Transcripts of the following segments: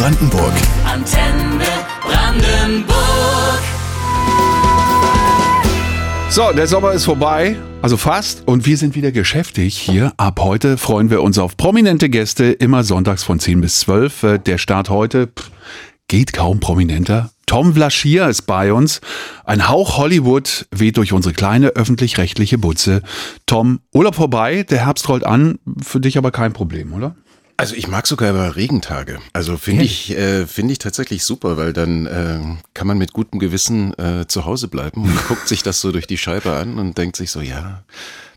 Brandenburg. Antenne Brandenburg. So, der Sommer ist vorbei, also fast, und wir sind wieder geschäftig hier. Ab heute freuen wir uns auf prominente Gäste, immer sonntags von 10 bis 12. Äh, Der Start heute pff, geht kaum prominenter. Tom Vlaschier ist bei uns. Ein Hauch Hollywood weht durch unsere kleine öffentlich-rechtliche Butze. Tom, Urlaub vorbei, der Herbst rollt an, für dich aber kein Problem, oder? Also ich mag sogar immer Regentage. Also finde ich, äh, finde ich tatsächlich super, weil dann äh, kann man mit gutem Gewissen äh, zu Hause bleiben und guckt sich das so durch die Scheibe an und denkt sich so, ja,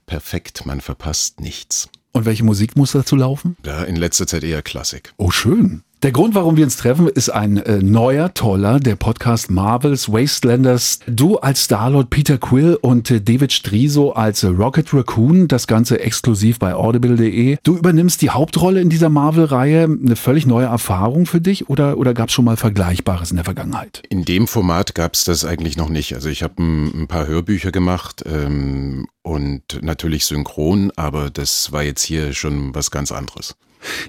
perfekt, man verpasst nichts. Und welche Musik muss dazu laufen? Ja, in letzter Zeit eher Klassik. Oh, schön. Der Grund, warum wir uns treffen, ist ein äh, neuer, toller, der Podcast Marvels Wastelanders. Du als Starlord Peter Quill und äh, David Striso als äh, Rocket Raccoon, das Ganze exklusiv bei audible.de. Du übernimmst die Hauptrolle in dieser Marvel-Reihe. Eine völlig neue Erfahrung für dich oder, oder gab es schon mal Vergleichbares in der Vergangenheit? In dem Format gab es das eigentlich noch nicht. Also ich habe ein, ein paar Hörbücher gemacht ähm, und natürlich synchron, aber das war jetzt hier schon was ganz anderes.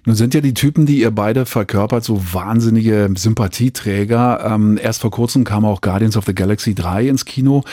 Nun sind ja die Typen, die ihr beide verkörpert, so wahnsinnige Sympathieträger. Ähm, erst vor kurzem kam auch Guardians of the Galaxy 3 ins Kino.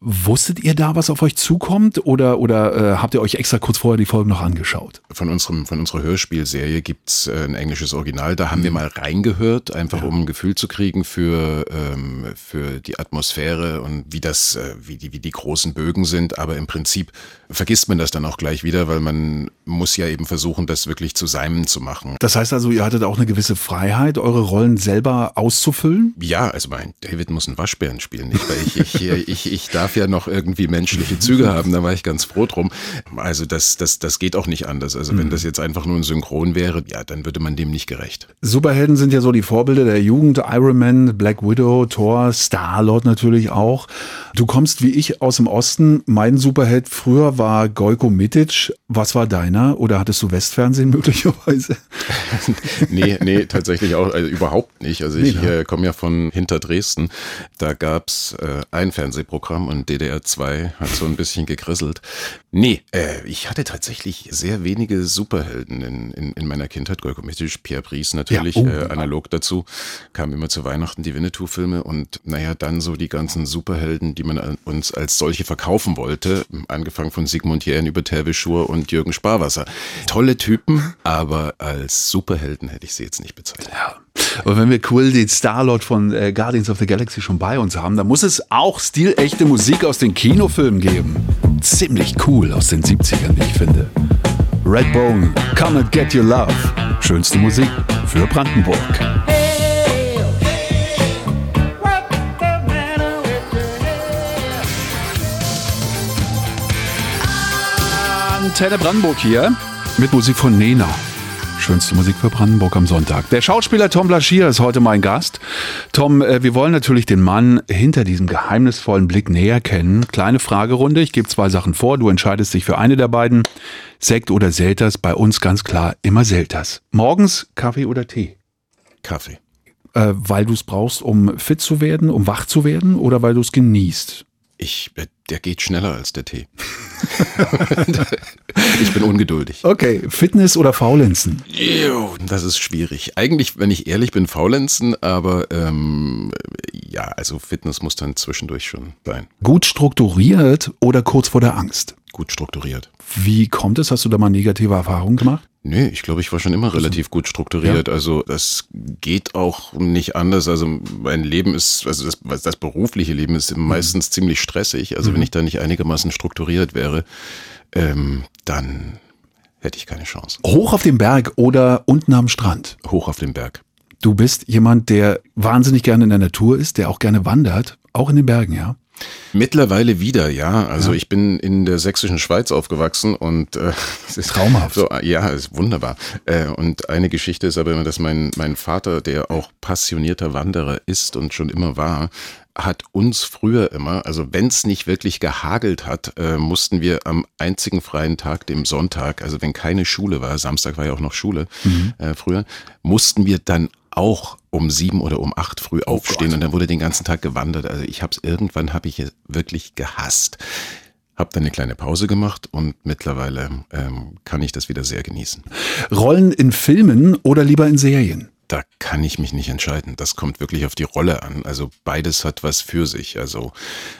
Wusstet ihr da, was auf euch zukommt? Oder, oder äh, habt ihr euch extra kurz vorher die Folgen noch angeschaut? Von, unserem, von unserer Hörspielserie gibt's äh, ein englisches Original. Da haben wir mal reingehört, einfach um ein Gefühl zu kriegen für, ähm, für die Atmosphäre und wie das, äh, wie, die, wie die großen Bögen sind. Aber im Prinzip vergisst man das dann auch gleich wieder, weil man muss ja eben versuchen, das wirklich zu seinem zu machen. Das heißt also, ihr hattet auch eine gewisse Freiheit, eure Rollen selber auszufüllen? Ja, also mein David muss einen Waschbären spielen, nicht? Weil ich, ich, ich, ich darf ja noch irgendwie menschliche Züge haben, da war ich ganz froh drum. Also das, das, das geht auch nicht anders. Also wenn das jetzt einfach nur ein Synchron wäre, ja, dann würde man dem nicht gerecht. Superhelden sind ja so die Vorbilder der Jugend. Iron Man, Black Widow, Thor, Star-Lord natürlich auch. Du kommst wie ich aus dem Osten. Mein Superheld früher war Gojko Mitic. Was war deiner? Oder hattest du Westfernsehen möglicherweise? nee, nee, tatsächlich auch also überhaupt nicht. Also ich Nee, äh, komme ja von hinter Dresden. Da gab's äh, ein Fernsehprogramm und DDR 2 hat so ein bisschen gegrisselt. Nee, äh, ich hatte tatsächlich sehr wenige Superhelden in, in, in meiner Kindheit. Golko Pierre Brice natürlich, Ja, oh, äh, analog dazu. Kamen immer zu Weihnachten die Winnetou-Filme und naja, dann so die ganzen Superhelden, die man an- uns als solche verkaufen wollte. Angefangen von Sigmund Jähn über Terve Schur und Jürgen Sparwasser. Tolle Typen, aber als Superhelden hätte ich sie jetzt nicht bezeichnet. Ja. Aber wenn wir Quill, den Star-Lord von äh, Guardians of the Galaxy schon bei uns haben, dann muss es auch stilechte Musik aus den Kinofilmen geben. Ziemlich cool aus den 70ern, wie ich finde. Redbone, Come and Get Your Love. Schönste Musik für Brandenburg. Antenne Brandenburg hier mit Musik von Nena. Schönste Musik für Brandenburg am Sonntag. Der Schauspieler Tom Blaschier ist heute mein Gast. Tom, äh, wir wollen natürlich den Mann hinter diesem geheimnisvollen Blick näher kennen. Kleine Fragerunde. Ich gebe zwei Sachen vor. Du entscheidest dich für eine der beiden. Sekt oder Selters. Bei uns ganz klar immer Selters. Morgens Kaffee oder Tee? Kaffee. Äh, weil du es brauchst, um fit zu werden, um wach zu werden oder weil du es genießt? Ich, der geht schneller als der Tee. ich bin ungeduldig. Okay, Fitness oder Faulenzen? Das ist schwierig. Eigentlich, wenn ich ehrlich bin, faulenzen, aber ähm, ja, also Fitness muss dann zwischendurch schon sein. Gut strukturiert oder kurz vor der Angst? Gut strukturiert. Wie kommt es? Hast du da mal negative Erfahrungen gemacht? Nee, ich glaube, ich war schon immer relativ gut strukturiert. Also das geht auch nicht anders. Also mein Leben ist, also das, das berufliche Leben ist meistens ziemlich stressig. Also wenn ich da nicht einigermaßen strukturiert wäre, ähm, dann hätte ich keine Chance. Hoch auf dem Berg oder unten am Strand? Hoch auf den Berg. Du bist jemand, der wahnsinnig gerne in der Natur ist, der auch gerne wandert, auch in den Bergen, ja? Mittlerweile wieder, ja. Also ich bin in der sächsischen Schweiz aufgewachsen und äh, es ist Traumhaft. So, ja, ist wunderbar. Äh, und eine Geschichte ist aber immer, dass mein mein Vater, der auch passionierter Wanderer ist und schon immer war, hat uns früher immer, also wenn es nicht wirklich gehagelt hat, äh, mussten wir am einzigen freien Tag, dem Sonntag, also wenn keine Schule war, Samstag war ja auch noch Schule äh, früher, mussten wir dann auch um sieben oder um acht früh aufstehen und dann wurde den ganzen Tag gewandert. Also ich habe es irgendwann habe ich es wirklich gehasst. Hab dann eine kleine Pause gemacht und mittlerweile ähm, kann ich das wieder sehr genießen. Rollen in Filmen oder lieber in Serien? Da kann ich mich nicht entscheiden. Das kommt wirklich auf die Rolle an. Also beides hat was für sich. Also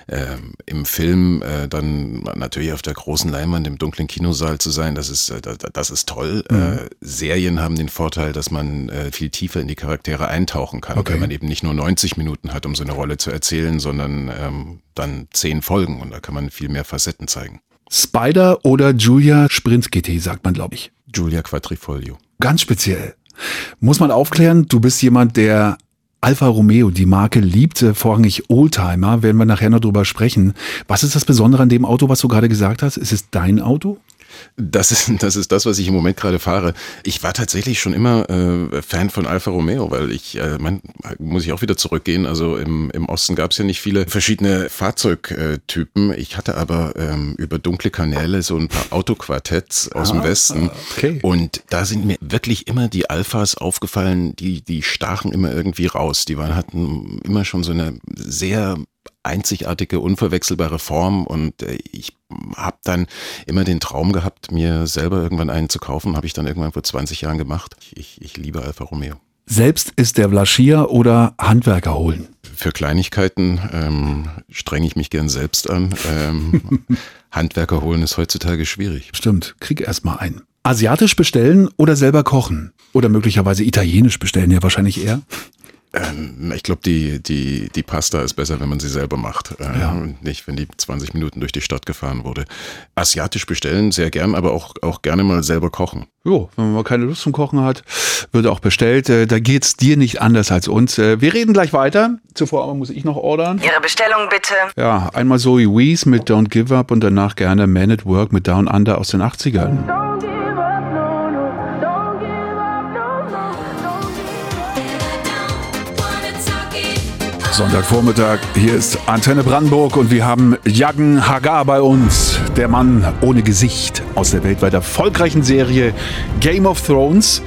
ähm, im Film äh, dann natürlich auf der großen Leinwand im dunklen Kinosaal zu sein, das ist, äh, das ist toll. Mhm. Äh, Serien haben den Vorteil, dass man äh, viel tiefer in die Charaktere eintauchen kann, okay. weil man eben nicht nur 90 Minuten hat, um so eine Rolle zu erzählen, sondern ähm, dann zehn Folgen und da kann man viel mehr Facetten zeigen. Spider oder Julia Sprint GT, sagt man, glaube ich. Julia Quadrifoglio. Ganz speziell. Muss man aufklären, du bist jemand, der Alfa Romeo, die Marke liebte, vorrangig Oldtimer, werden wir nachher noch drüber sprechen. Was ist das Besondere an dem Auto, was du gerade gesagt hast? Ist es dein Auto? Das ist, das ist das, was ich im Moment gerade fahre. Ich war tatsächlich schon immer äh, Fan von Alfa Romeo, weil ich, äh, man, muss ich auch wieder zurückgehen. Also im, im Osten gab es ja nicht viele verschiedene Fahrzeugtypen. Ich hatte aber ähm, über dunkle Kanäle so ein paar Autoquartetts aus ah, dem Westen. Okay. Und da sind mir wirklich immer die Alphas aufgefallen, die, die stachen immer irgendwie raus. Die waren, hatten immer schon so eine sehr einzigartige, unverwechselbare Form und äh, ich habe dann immer den Traum gehabt, mir selber irgendwann einen zu kaufen, habe ich dann irgendwann vor 20 Jahren gemacht. Ich, ich liebe Alfa Romeo. Selbst ist der Vlaschier oder Handwerker holen? Für Kleinigkeiten ähm, strenge ich mich gern selbst an. Ähm, Handwerker holen ist heutzutage schwierig. Stimmt, krieg erst mal einen. Asiatisch bestellen oder selber kochen? Oder möglicherweise italienisch bestellen, ja wahrscheinlich eher. Ähm, ich glaube, die, die, die Pasta ist besser, wenn man sie selber macht. Äh, ja. Nicht, wenn die 20 Minuten durch die Stadt gefahren wurde. Asiatisch bestellen, sehr gern, aber auch, auch gerne mal selber kochen. Jo, wenn man mal keine Lust zum Kochen hat, wird auch bestellt. Äh, da geht's dir nicht anders als uns. Äh, wir reden gleich weiter. Zuvor aber muss ich noch ordern. Ihre Bestellung bitte. Ja, einmal Zoe Wees mit Don't Give Up und danach gerne Man at Work mit Down Under aus den 80ern. Sonntagvormittag, hier ist Antenne Brandenburg und wir haben Jaggen Hagar bei uns, der Mann ohne Gesicht aus der weltweit erfolgreichen Serie Game of Thrones.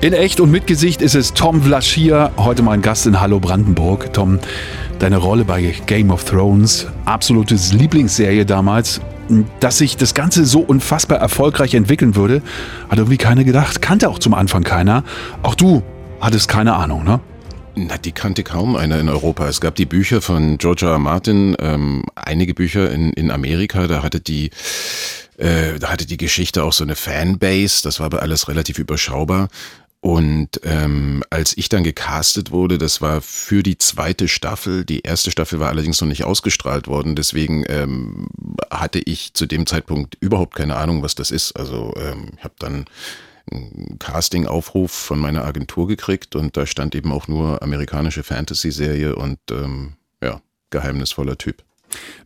In echt und mit Gesicht ist es Tom Vlaschier, heute mein Gast in Hallo Brandenburg. Tom, deine Rolle bei Game of Thrones, absolutes Lieblingsserie damals. Dass sich das Ganze so unfassbar erfolgreich entwickeln würde, hat irgendwie keiner gedacht. Kannte auch zum Anfang keiner. Auch du hattest keine Ahnung, ne? Na, die kannte kaum einer in Europa. Es gab die Bücher von. R. Martin, ähm, einige Bücher in, in Amerika, da hatte die äh, da hatte die Geschichte auch so eine Fanbase, das war aber alles relativ überschaubar. Und ähm, als ich dann gecastet wurde, das war für die zweite Staffel. Die erste Staffel war allerdings noch nicht ausgestrahlt worden. Deswegen ähm, hatte ich zu dem Zeitpunkt überhaupt keine Ahnung, was das ist. Also ähm, ich habe dann Casting-Aufruf von meiner Agentur gekriegt und da stand eben auch nur amerikanische Fantasy-Serie und ähm, ja, geheimnisvoller Typ.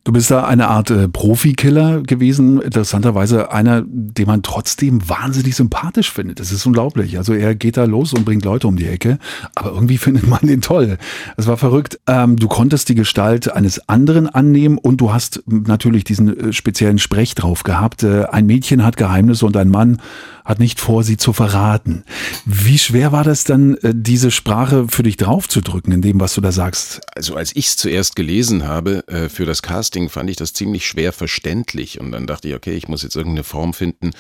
Du bist da eine Art äh, Profikiller gewesen, interessanterweise einer, den man trotzdem wahnsinnig sympathisch findet. Das ist unglaublich. Also er geht da los und bringt Leute um die Ecke, aber irgendwie findet man den toll. Es war verrückt. Ähm, du konntest die Gestalt eines anderen annehmen und du hast natürlich diesen äh, speziellen Sprech drauf gehabt. Äh, ein Mädchen hat Geheimnisse und ein Mann hat nicht vor, sie zu verraten. Wie schwer war das dann, äh, diese Sprache für dich draufzudrücken, in dem, was du da sagst? Also als ich es zuerst gelesen habe äh, für das Casting, fand ich das ziemlich schwer verständlich. Und dann dachte ich, okay, ich muss jetzt irgendeine Form finden,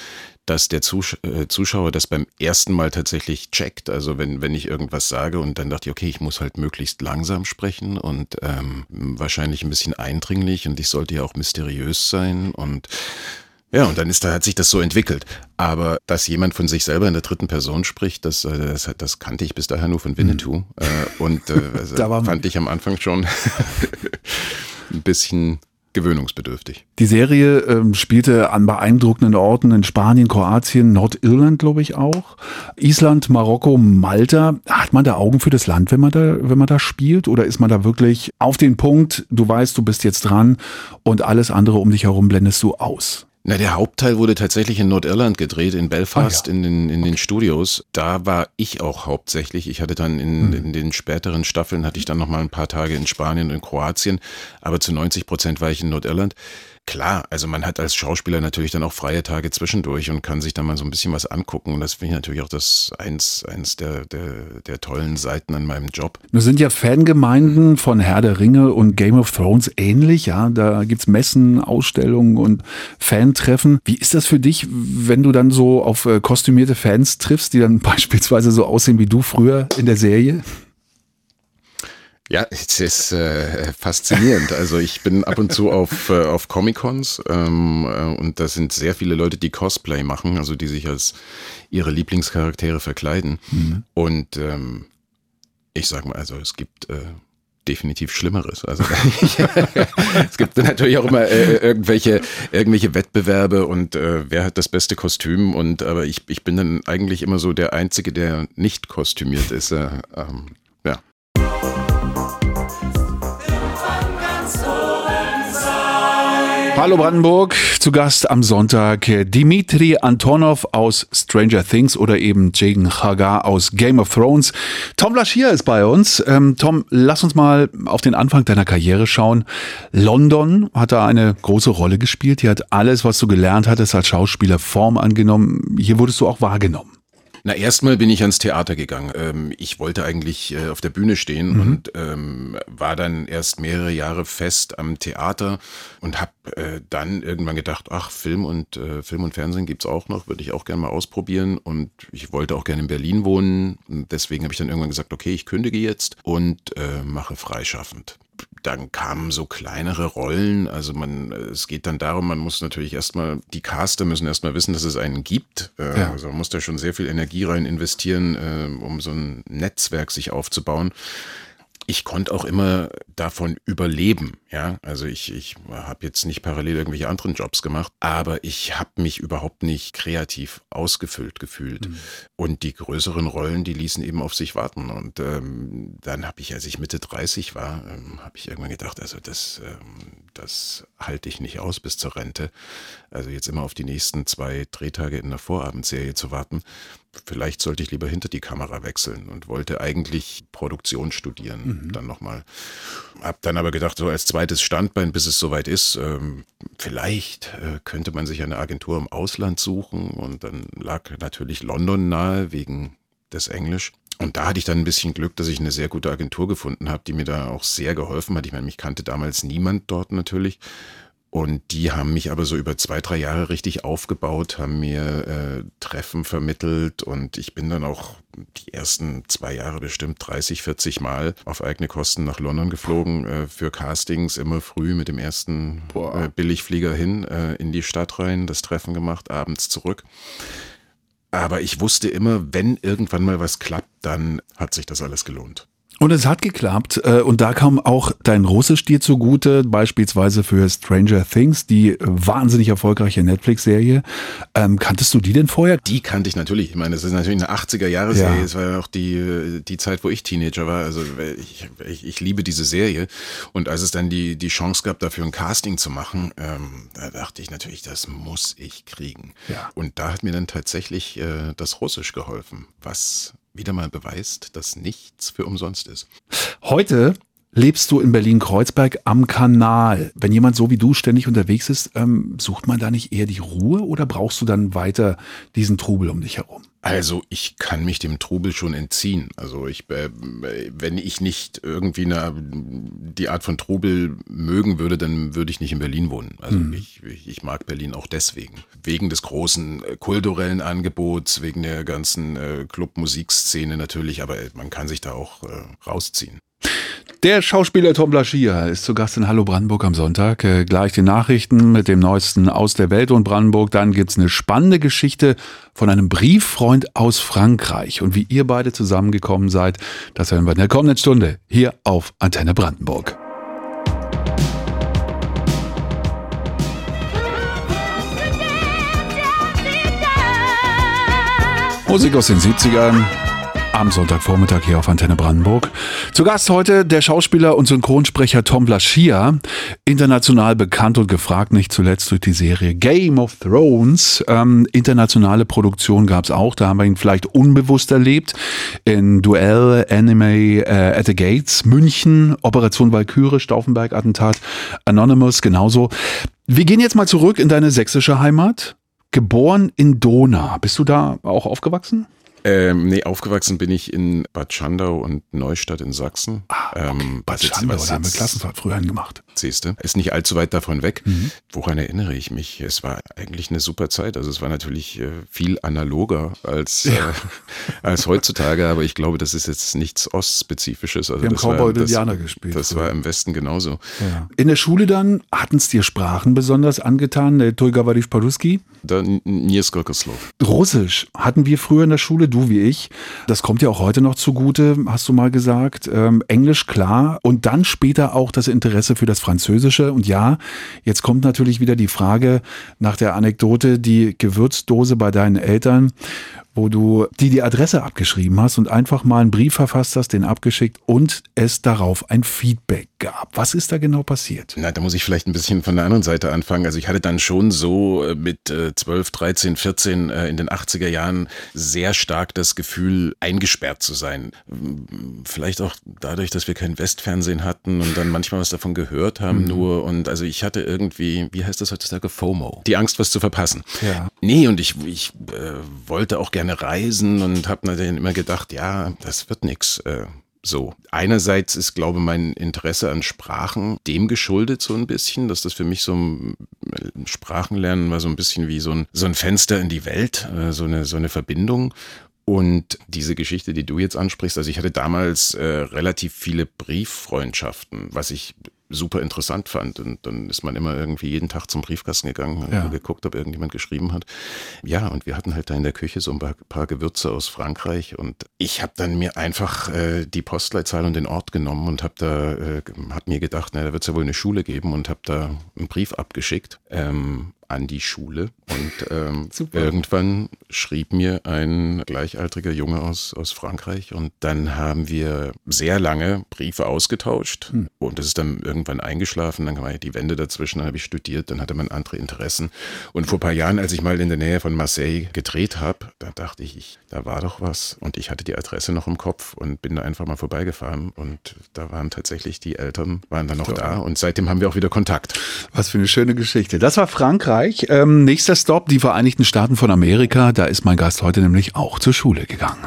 dass der äh, Zuschauer das beim ersten Mal tatsächlich checkt. Also wenn, wenn ich irgendwas sage und dann dachte ich, okay, ich muss halt möglichst langsam sprechen und ähm, wahrscheinlich ein bisschen eindringlich und ich sollte ja auch mysteriös sein und ja, und dann ist da, hat sich das so entwickelt. Aber dass jemand von sich selber in der dritten Person spricht, das, äh, das, das kannte ich bis daher nur von Winnetou. Mhm. Und äh, also fand ich am Anfang schon ein bisschen gewöhnungsbedürftig. Die Serie ähm, spielte an beeindruckenden Orten in Spanien, Kroatien, Nordirland, glaube ich auch, Island, Marokko, Malta. Hat man da Augen für das Land, wenn man da, wenn man da spielt, oder ist man da wirklich auf den Punkt? Du weißt, du bist jetzt dran und alles andere um dich herum blendest du aus. Na, der Hauptteil wurde tatsächlich in Nordirland gedreht, in Belfast, ah, ja. in, den, in den Studios. Da war ich auch hauptsächlich. Ich hatte dann in, hm. in den späteren Staffeln, hatte ich dann noch mal ein paar Tage in Spanien und in Kroatien, aber zu 90 Prozent war ich in Nordirland. Klar, also man hat als Schauspieler natürlich dann auch freie Tage zwischendurch und kann sich dann mal so ein bisschen was angucken. Und das finde ich natürlich auch das eins, eins der, der, der tollen Seiten an meinem Job. Nun sind ja Fangemeinden von Herr der Ringe und Game of Thrones ähnlich, ja. Da gibt's Messen, Ausstellungen und Fantreffen. Wie ist das für dich, wenn du dann so auf äh, kostümierte Fans triffst, die dann beispielsweise so aussehen wie du früher in der Serie? Ja, es ist äh, faszinierend. Also ich bin ab und zu auf, äh, auf Comic-Cons ähm, äh, und da sind sehr viele Leute, die Cosplay machen, also die sich als ihre Lieblingscharaktere verkleiden. Mhm. Und ähm, ich sag mal, also es gibt äh, definitiv Schlimmeres. Also es gibt natürlich auch immer äh, irgendwelche, irgendwelche Wettbewerbe und äh, wer hat das beste Kostüm und aber ich, ich bin dann eigentlich immer so der Einzige, der nicht kostümiert ist. Äh, ähm, ja. Hallo Brandenburg, zu Gast am Sonntag Dimitri Antonov aus Stranger Things oder eben Jagan Chagar aus Game of Thrones. Tom Laschia ist bei uns. Ähm, Tom, lass uns mal auf den Anfang deiner Karriere schauen. London hat da eine große Rolle gespielt. Hier hat alles, was du gelernt hattest als Schauspieler, Form angenommen. Hier wurdest du auch wahrgenommen. Na, erstmal bin ich ans Theater gegangen. Ähm, ich wollte eigentlich äh, auf der Bühne stehen mhm. und ähm, war dann erst mehrere Jahre fest am Theater und habe äh, dann irgendwann gedacht, ach, Film und äh, Film und Fernsehen gibt's auch noch, würde ich auch gerne mal ausprobieren. Und ich wollte auch gerne in Berlin wohnen. Und deswegen habe ich dann irgendwann gesagt, okay, ich kündige jetzt und äh, mache freischaffend dann kamen so kleinere Rollen. Also man, es geht dann darum, man muss natürlich erstmal, die Caster müssen erstmal wissen, dass es einen gibt. Äh, ja. Also man muss da schon sehr viel Energie rein investieren, äh, um so ein Netzwerk sich aufzubauen ich konnte auch immer davon überleben, ja. Also ich, ich habe jetzt nicht parallel irgendwelche anderen Jobs gemacht, aber ich habe mich überhaupt nicht kreativ ausgefüllt gefühlt. Mhm. Und die größeren Rollen, die ließen eben auf sich warten. Und ähm, dann habe ich, als ich Mitte 30 war, ähm, habe ich irgendwann gedacht, also das, ähm, das halte ich nicht aus bis zur Rente. Also jetzt immer auf die nächsten zwei Drehtage in der Vorabendserie zu warten vielleicht sollte ich lieber hinter die Kamera wechseln und wollte eigentlich Produktion studieren, mhm. dann nochmal. Hab dann aber gedacht, so als zweites Standbein, bis es soweit ist, ähm, vielleicht äh, könnte man sich eine Agentur im Ausland suchen und dann lag natürlich London nahe wegen des Englisch. Und da hatte ich dann ein bisschen Glück, dass ich eine sehr gute Agentur gefunden habe, die mir da auch sehr geholfen hat. Ich meine, mich kannte damals niemand dort natürlich. Und die haben mich aber so über zwei, drei Jahre richtig aufgebaut, haben mir äh, Treffen vermittelt und ich bin dann auch die ersten zwei Jahre bestimmt 30, 40 Mal auf eigene Kosten nach London geflogen äh, für Castings, immer früh mit dem ersten äh, Billigflieger hin äh, in die Stadt rein, das Treffen gemacht, abends zurück. Aber ich wusste immer, wenn irgendwann mal was klappt, dann hat sich das alles gelohnt. Und es hat geklappt. Äh, und da kam auch dein Russisch dir zugute, beispielsweise für Stranger Things, die wahnsinnig erfolgreiche Netflix-Serie. Ähm, kanntest du die denn vorher? Die kannte ich natürlich. Ich meine, das ist natürlich eine 80er-Jahre-Serie. Es ja. war ja auch die, die Zeit, wo ich Teenager war. Also ich, ich, ich, liebe diese Serie. Und als es dann die, die Chance gab, dafür ein Casting zu machen, ähm, da dachte ich natürlich, das muss ich kriegen. Ja. Und da hat mir dann tatsächlich äh, das Russisch geholfen, was wieder mal beweist, dass nichts für umsonst ist. Heute lebst du in Berlin-Kreuzberg am Kanal. Wenn jemand so wie du ständig unterwegs ist, ähm, sucht man da nicht eher die Ruhe oder brauchst du dann weiter diesen Trubel um dich herum? Also ich kann mich dem Trubel schon entziehen. Also ich, äh, wenn ich nicht irgendwie eine, die Art von Trubel mögen würde, dann würde ich nicht in Berlin wohnen. Also mhm. ich, ich mag Berlin auch deswegen. Wegen des großen äh, kulturellen Angebots, wegen der ganzen äh, Club-Musikszene natürlich, aber man kann sich da auch äh, rausziehen. Der Schauspieler Tom Blaschia ist zu Gast in Hallo Brandenburg am Sonntag. Äh, gleich die Nachrichten mit dem Neuesten aus der Welt und Brandenburg. Dann gibt's eine spannende Geschichte von einem Brieffreund aus Frankreich. Und wie ihr beide zusammengekommen seid, das hören wir in der kommenden Stunde hier auf Antenne Brandenburg. Musik aus den 70ern. Am Sonntagvormittag hier auf Antenne Brandenburg. Zu Gast heute der Schauspieler und Synchronsprecher Tom Blaschia, international bekannt und gefragt, nicht zuletzt durch die Serie Game of Thrones. Ähm, internationale Produktion gab es auch, da haben wir ihn vielleicht unbewusst erlebt. In Duell, Anime äh, at the Gates, München, Operation Valkyrie, Stauffenberg-Attentat, Anonymous, genauso. Wir gehen jetzt mal zurück in deine sächsische Heimat. Geboren in Dona. Bist du da auch aufgewachsen? Ähm, nee, aufgewachsen bin ich in Bad Schandau und Neustadt in Sachsen. Ah, okay. Ähm, Bad Schandau, da haben wir Klassenfahrt früher hingemacht. Siehst du, ist nicht allzu weit davon weg. Mhm. Woran erinnere ich mich? Es war eigentlich eine super Zeit. Also es war natürlich äh, viel analoger als, äh, als heutzutage, aber ich glaube, das ist jetzt nichts Ostspezifisches. Also Wir haben war- Cowboy und das- Indianer gespielt. Das war im Westen genauso. In der Schule dann, hatten es dir Sprachen besonders angetan, der Tulgavadisch Paruski? Russisch hatten wir früher in der Schule, du wie ich. Das kommt ja auch heute noch zugute, hast du mal gesagt. Ähm, Englisch klar und dann später auch das Interesse für das Französische. Und ja, jetzt kommt natürlich wieder die Frage nach der Anekdote, die Gewürzdose bei deinen Eltern, wo du die die Adresse abgeschrieben hast und einfach mal einen Brief verfasst hast, den abgeschickt und es darauf ein Feedback gab. Was ist da genau passiert? Na, da muss ich vielleicht ein bisschen von der anderen Seite anfangen. Also ich hatte dann schon so äh, mit äh, 12, 13, 14 äh, in den 80er Jahren sehr stark das Gefühl, eingesperrt zu sein. M, Vielleicht auch dadurch, dass wir kein Westfernsehen hatten und dann manchmal was davon gehört haben nur. Und also ich hatte irgendwie, wie heißt das heutzutage, FOMO. Die Angst, was zu verpassen. Ja. Nee, und ich, ich äh, wollte auch gerne reisen und habe natürlich immer gedacht, ja, das wird nix. Äh, so. Einerseits ist, glaube ich, mein Interesse an Sprachen dem geschuldet so ein bisschen, dass das für mich so ein Sprachenlernen war so ein bisschen wie so ein, so ein Fenster in die Welt, äh, so eine, so eine Verbindung. Und diese Geschichte, die du jetzt ansprichst, also ich hatte damals äh, relativ viele Brieffreundschaften, was ich super interessant fand. Und dann ist man immer irgendwie jeden Tag zum Briefkasten gegangen und Ja. geguckt, ob irgendjemand geschrieben hat. Ja, und wir hatten halt da in der Küche so ein paar, paar Gewürze aus Frankreich und ich habe dann mir einfach äh, die Postleitzahl und den Ort genommen und habe da, äh, hab mir gedacht, na, da wird es ja wohl eine Schule geben und habe da einen Brief abgeschickt. Ähm, an die Schule und ähm, irgendwann schrieb mir ein gleichaltriger Junge aus, aus Frankreich und dann haben wir sehr lange Briefe ausgetauscht und das ist dann irgendwann eingeschlafen, dann war ja die Wende dazwischen, dann habe ich studiert, dann hatte man andere Interessen und vor ein paar Jahren, als ich mal in der Nähe von Marseille gedreht habe, da dachte ich, ich, da war doch was und ich hatte die Adresse noch im Kopf und bin da einfach mal vorbeigefahren und da waren tatsächlich die Eltern, waren dann noch da und seitdem haben wir auch wieder Kontakt. Was für eine schöne Geschichte. Das war Frankreich. Ähm, nächster Stop, die Vereinigten Staaten von Amerika. Da ist mein Gast heute nämlich auch zur Schule gegangen.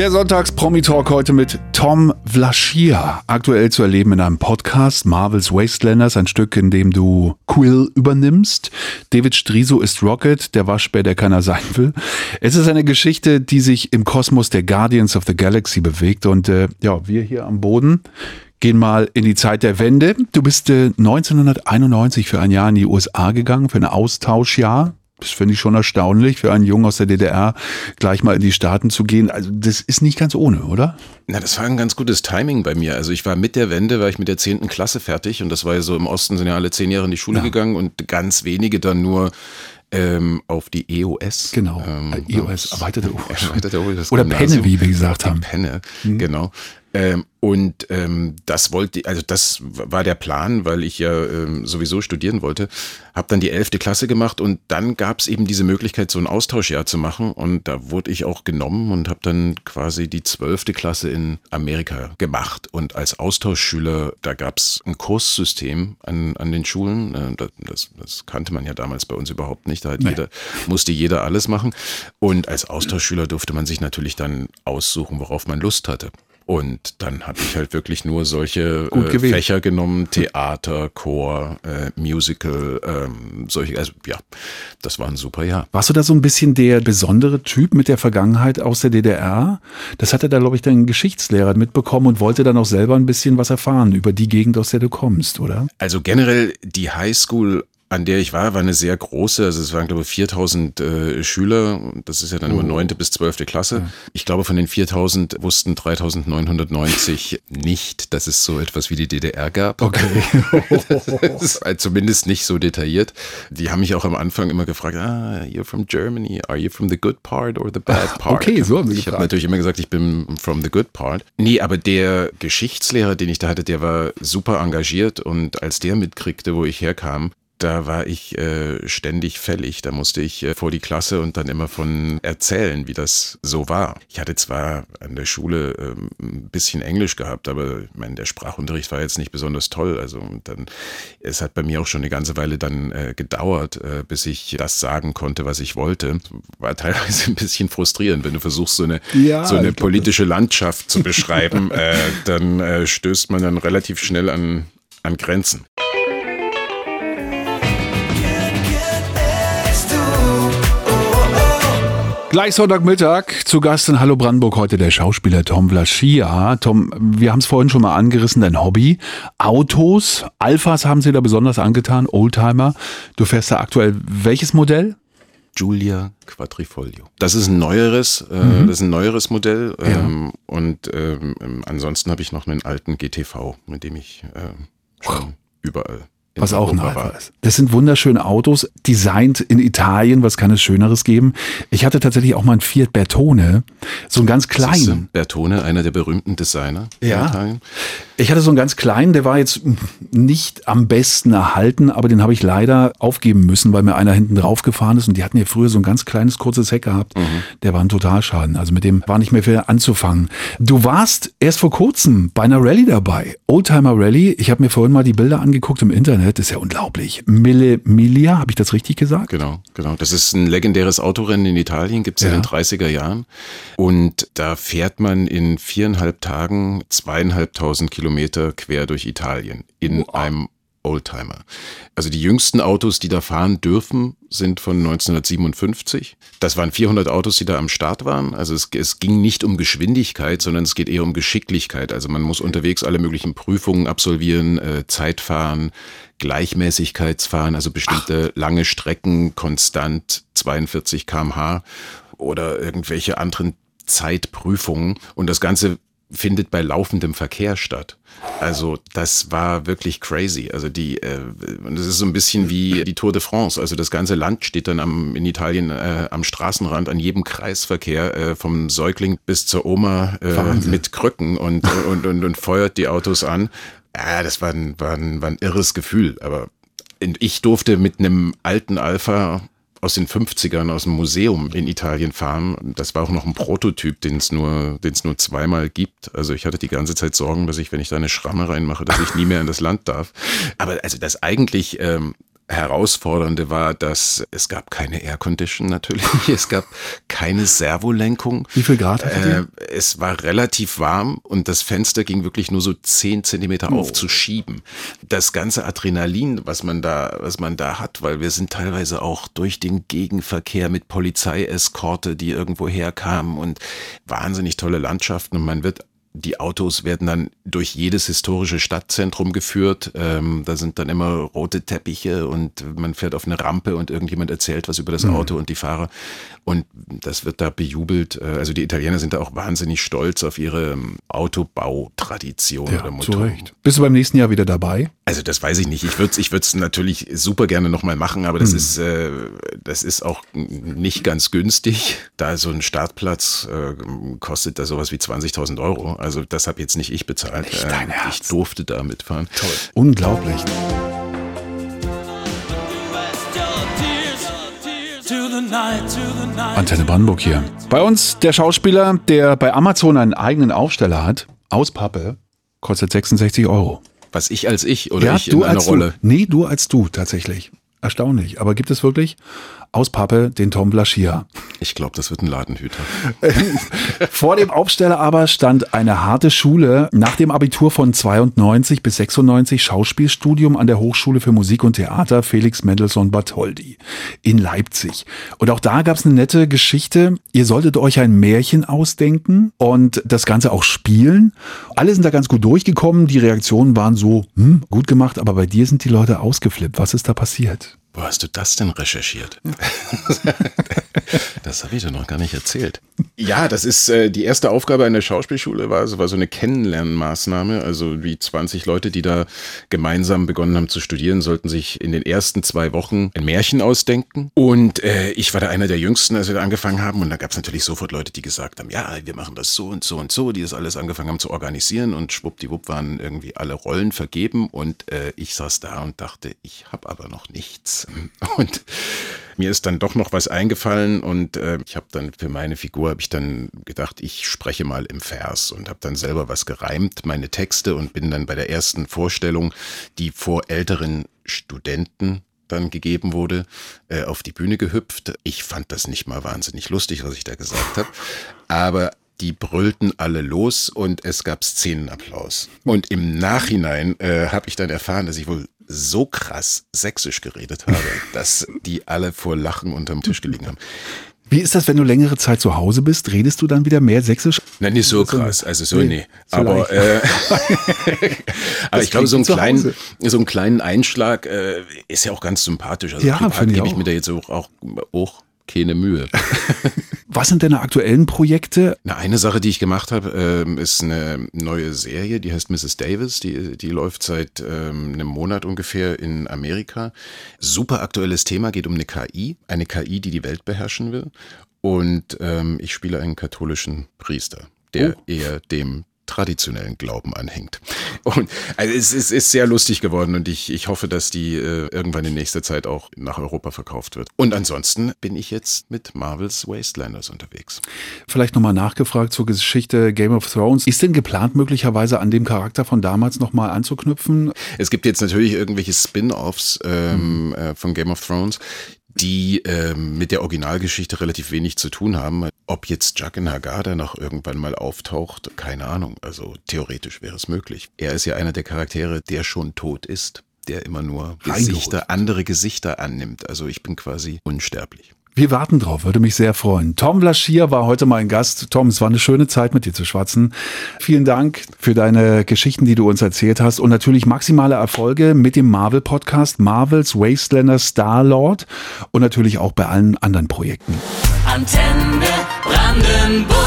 Der Sonntags-Promi-Talk heute mit Tom Vlaschia. Aktuell zu erleben in einem Podcast Marvel's Wastelanders, ein Stück, in dem du Quill übernimmst. David Striso ist Rocket, der Waschbär, der keiner sein will. Es ist eine Geschichte, die sich im Kosmos der Guardians of the Galaxy bewegt. Und äh, ja, wir hier am Boden gehen mal in die Zeit der Wende. Du bist äh, 1991 für ein Jahr in die USA gegangen, für ein Austauschjahr. Das finde ich schon erstaunlich, für einen Jungen aus der DDR gleich mal in die Staaten zu gehen. Also das ist nicht ganz ohne, oder? Na, das war ein ganz gutes Timing bei mir. Also ich war mit der Wende, war ich mit der zehnten Klasse fertig und das war ja so im Osten sind ja alle zehn Jahre in die Schule Ja. gegangen und ganz wenige dann nur ähm, auf die EOS. Genau. Ähm, Äh, EOS, erweiterte. Erweiterte Oberschule, das Oder Gymnasium. Penne, wie wir gesagt haben. Penne, genau. Ähm, und ähm, das wollte, also das war der Plan, weil ich ja ähm, sowieso studieren wollte. Habe dann die elfte Klasse gemacht und dann gab es eben diese Möglichkeit, so ein Austauschjahr zu machen. Und da wurde ich auch genommen und habe dann quasi die zwölfte Klasse in Amerika gemacht. Und als Austauschschüler, da gab es ein Kurssystem an, an den Schulen. Äh, Das, das, das kannte man ja damals bei uns überhaupt nicht. Da hat jeder, musste jeder alles machen. Und als Austauschschüler durfte man sich natürlich dann aussuchen, worauf man Lust hatte. Und dann habe ich halt wirklich nur solche äh. Fächer genommen, Theater, Chor, äh, Musical, ähm, solche, also ja, das war ein super Jahr. Warst du da so ein bisschen der besondere Typ mit der Vergangenheit aus der DDR? Das hatte da, glaube ich, dein Geschichtslehrer mitbekommen und wollte dann auch selber ein bisschen was erfahren über die Gegend, aus der du kommst, oder? Also generell die Highschool an der ich war, war eine sehr große, also es waren glaube ich 4000 äh, Schüler, das ist ja dann immer neunte bis zwölfte Klasse. Ich glaube von den 4000 wussten 3990 nicht, dass es so etwas wie die DDR gab. Okay. ist halt zumindest nicht so detailliert. Die haben mich auch am Anfang immer gefragt, ah, you're from Germany, are you from the good part or the bad part? okay, so haben sie Ich habe natürlich immer gesagt, ich bin from the good part. Nee, aber der Geschichtslehrer, den ich da hatte, der war super engagiert und als der mitkriegte, wo ich herkam, da war ich äh, ständig fällig. Da musste ich äh, vor die Klasse und dann immer von erzählen, wie das so war. Ich hatte zwar an der Schule ähm, ein bisschen Englisch gehabt, aber ich meine, der Sprachunterricht war jetzt nicht besonders toll. Also und dann, es hat bei mir auch schon eine ganze Weile dann äh, gedauert, äh, bis ich das sagen konnte, was ich wollte. War teilweise ein bisschen frustrierend, wenn du versuchst, so eine, Ja, so eine politische Landschaft zu beschreiben, äh, dann äh, stößt man dann relativ schnell an, an Grenzen. Gleich Sonntagmittag zu Gast in Hallo Brandenburg heute der Schauspieler Tom Vlaschia. Tom, wir haben es vorhin schon mal angerissen, dein Hobby. Autos, Alphas haben sie da besonders angetan, Oldtimer. Du fährst da aktuell welches Modell? Giulia Quadrifoglio. Das ist ein neueres, äh, Mhm. das ist ein neueres Modell. Ähm, und ähm, ansonsten habe ich noch einen alten GTV, mit dem ich ähm, schon überall. Was auch ein Alpha ist. Das sind wunderschöne Autos, designt in Italien, was kann es Schöneres geben. Ich hatte tatsächlich auch mal einen Fiat Bertone, so einen ganz kleinen. Bertone, einer der berühmten Designer Ja. in Italien. Ich hatte so einen ganz kleinen, der war jetzt nicht am besten erhalten, aber den habe ich leider aufgeben müssen, weil mir einer hinten drauf gefahren ist und die hatten ja früher so ein ganz kleines, kurzes Heck gehabt. Der war ein Totalschaden. Also mit dem war nicht mehr viel anzufangen. Du warst erst vor kurzem bei einer Rallye dabei. Oldtimer Rallye. Ich habe mir vorhin mal die Bilder angeguckt im Internet. Das ist ja unglaublich. Mille Miglia, habe ich das richtig gesagt? Genau, genau. Das ist ein legendäres Autorennen in Italien, gibt's Ja. in den 30er Jahren. Und da fährt man in viereinhalb Tagen zweieinhalbtausend Kilometer quer durch Italien in einem Oldtimer. Also die jüngsten Autos, die da fahren dürfen, sind von 1957. Das waren 400 Autos, die da am Start waren. Also es, es ging nicht um Geschwindigkeit, sondern es geht eher um Geschicklichkeit. Also man muss unterwegs alle möglichen Prüfungen absolvieren, äh, Zeitfahren, Gleichmäßigkeitsfahren, also bestimmte lange Strecken konstant 42 kmh oder irgendwelche anderen Zeitprüfungen. Und das Ganze findet bei laufendem Verkehr statt. Also das war wirklich crazy. Also die, äh, das ist so ein bisschen wie die Tour de France. Also das ganze Land steht dann am, in Italien äh, am Straßenrand an jedem Kreisverkehr äh, vom Säugling bis zur Oma äh, mit Krücken und, und, und, und feuert die Autos an. Ja, das war ein, war ein, war ein irres Gefühl. Aber ich durfte mit einem alten Alpha aus den 50ern aus dem Museum in Italien fahren. Das war auch noch ein Prototyp, den es nur, den es nur zweimal gibt. Also ich hatte die ganze Zeit Sorgen, dass ich, wenn ich da eine Schramme reinmache, dass ich nie mehr in das Land darf. Aber also das eigentlich ähm, Herausfordernde war, dass es gab keine Aircondition natürlich, es gab keine Servolenkung. Wie viel Grad hattet ihr? Äh, es war relativ warm und das Fenster ging wirklich nur so 10 Zentimeter aufzuschieben. Das ganze Adrenalin, was man da, was man da hat, weil wir sind teilweise auch durch den Gegenverkehr mit Polizeieskorte, die irgendwo herkamen und wahnsinnig tolle Landschaften und man wird die Autos werden dann durch jedes historische Stadtzentrum geführt. Ähm, da sind dann immer rote Teppiche und man fährt auf eine Rampe und irgendjemand erzählt was über das Auto und die Fahrer. Und das wird da bejubelt. Äh, Also die Italiener sind da auch wahnsinnig stolz auf ihre ähm, Autobautradition oder zu Motor. Recht. Bist du beim nächsten Jahr wieder dabei? Also das weiß ich nicht. Ich würde es ich würd's natürlich super gerne nochmal machen, aber das, ist, äh, das ist auch nicht ganz günstig. Da so ein Startplatz äh, kostet da sowas wie 20.000 Euro. Also das habe jetzt nicht ich bezahlt. Nicht dein Äh, Ernst? Ich durfte da mitfahren. Toll. Unglaublich. Antenne Brandenburg hier. Bei uns der Schauspieler, der bei Amazon einen eigenen Aufsteller hat, aus Pappe, kostet 66 Euro. Was ich als ich oder ich in meiner als Rolle. Du. Nee, du als du tatsächlich. Erstaunlich. Aber gibt es wirklich aus Pappe den Tom Blaschia? Ich glaube, das wird ein Ladenhüter. Vor dem Aufsteller aber stand eine harte Schule. Nach dem Abitur von 92 bis 96 Schauspielstudium an der Hochschule für Musik und Theater Felix Mendelssohn Bartholdy in Leipzig. Und auch da gab es eine nette Geschichte. Ihr solltet euch ein Märchen ausdenken und das Ganze auch spielen. Alle sind da ganz gut durchgekommen. Die Reaktionen waren so, hm, gut gemacht, aber bei dir sind die Leute ausgeflippt. Was ist da passiert? Wo hast du das denn recherchiert? das habe ich dir noch gar nicht erzählt. Ja, das ist äh, die erste Aufgabe an der Schauspielschule, war, war so eine Kennenlernmaßnahme. Also wie 20 Leute, die da gemeinsam begonnen haben zu studieren, sollten sich in den ersten zwei Wochen ein Märchen ausdenken. Und äh, ich war da einer der Jüngsten, als wir da angefangen haben. Und da gab es natürlich sofort Leute, die gesagt haben, ja, wir machen das so und so und so, die das alles angefangen haben zu organisieren. Und schwuppdiwupp waren irgendwie alle Rollen vergeben. Und äh, ich saß da und dachte, ich habe aber noch nichts. Und mir ist dann doch noch was eingefallen und äh, ich habe dann für meine Figur habe ich dann gedacht, ich spreche mal im Vers und habe dann selber was gereimt, meine Texte und bin dann bei der ersten Vorstellung, die vor älteren Studenten dann gegeben wurde, äh, auf die Bühne gehüpft. Ich fand das nicht mal wahnsinnig lustig, was ich da gesagt habe, aber die brüllten alle los und es gab Szenenapplaus. Und im Nachhinein äh, habe ich dann erfahren, dass ich wohl so krass sächsisch geredet habe, dass die alle vor Lachen unterm Tisch gelegen haben. Wie ist das, wenn du längere Zeit zu Hause bist? Redest du dann wieder mehr Sächsisch? Nein, nicht so krass, also so, nee. nee. Aber, äh, aber ich glaube, so einen, kleinen, so einen kleinen Einschlag äh, ist ja auch ganz sympathisch. Also ja, privat gebe ich mir da jetzt auch, auch, auch keine Mühe. Was sind deine aktuellen Projekte? Na, eine Sache, die ich gemacht habe, ähm, ist eine neue Serie, die heißt Mrs. Davis. Die, die läuft seit ähm, einem Monat ungefähr in Amerika. Super aktuelles Thema, geht um eine KI. Eine KI, die die Welt beherrschen will. Und ähm, ich spiele einen katholischen Priester, der oh. eher dem traditionellen Glauben anhängt. Und also es, es ist sehr lustig geworden und ich, ich hoffe, dass die äh, irgendwann in nächster Zeit auch nach Europa verkauft wird. Und ansonsten bin ich jetzt mit Marvels Wastelanders unterwegs. Vielleicht nochmal nachgefragt zur Geschichte Game of Thrones. Ist denn geplant, möglicherweise an dem Charakter von damals nochmal anzuknüpfen? Es gibt jetzt natürlich irgendwelche Spin-offs ähm, mhm. äh, von Game of Thrones, die ähm, mit der Originalgeschichte relativ wenig zu tun haben. Ob jetzt Jaqen Hagada noch irgendwann mal auftaucht, keine Ahnung. Also theoretisch wäre es möglich. Er ist ja einer der Charaktere, der schon tot ist, der immer nur Gesichter, andere Gesichter annimmt. Also ich bin quasi unsterblich. Wir warten drauf, würde mich sehr freuen. Tom Blaschier war heute mein Gast. Tom, es war eine schöne Zeit mit dir zu schwatzen. Vielen Dank für deine Geschichten, die du uns erzählt hast und natürlich maximale Erfolge mit dem Marvel Podcast Marvels Wastelander Star Lord und natürlich auch bei allen anderen Projekten. Antenne Brandenburg.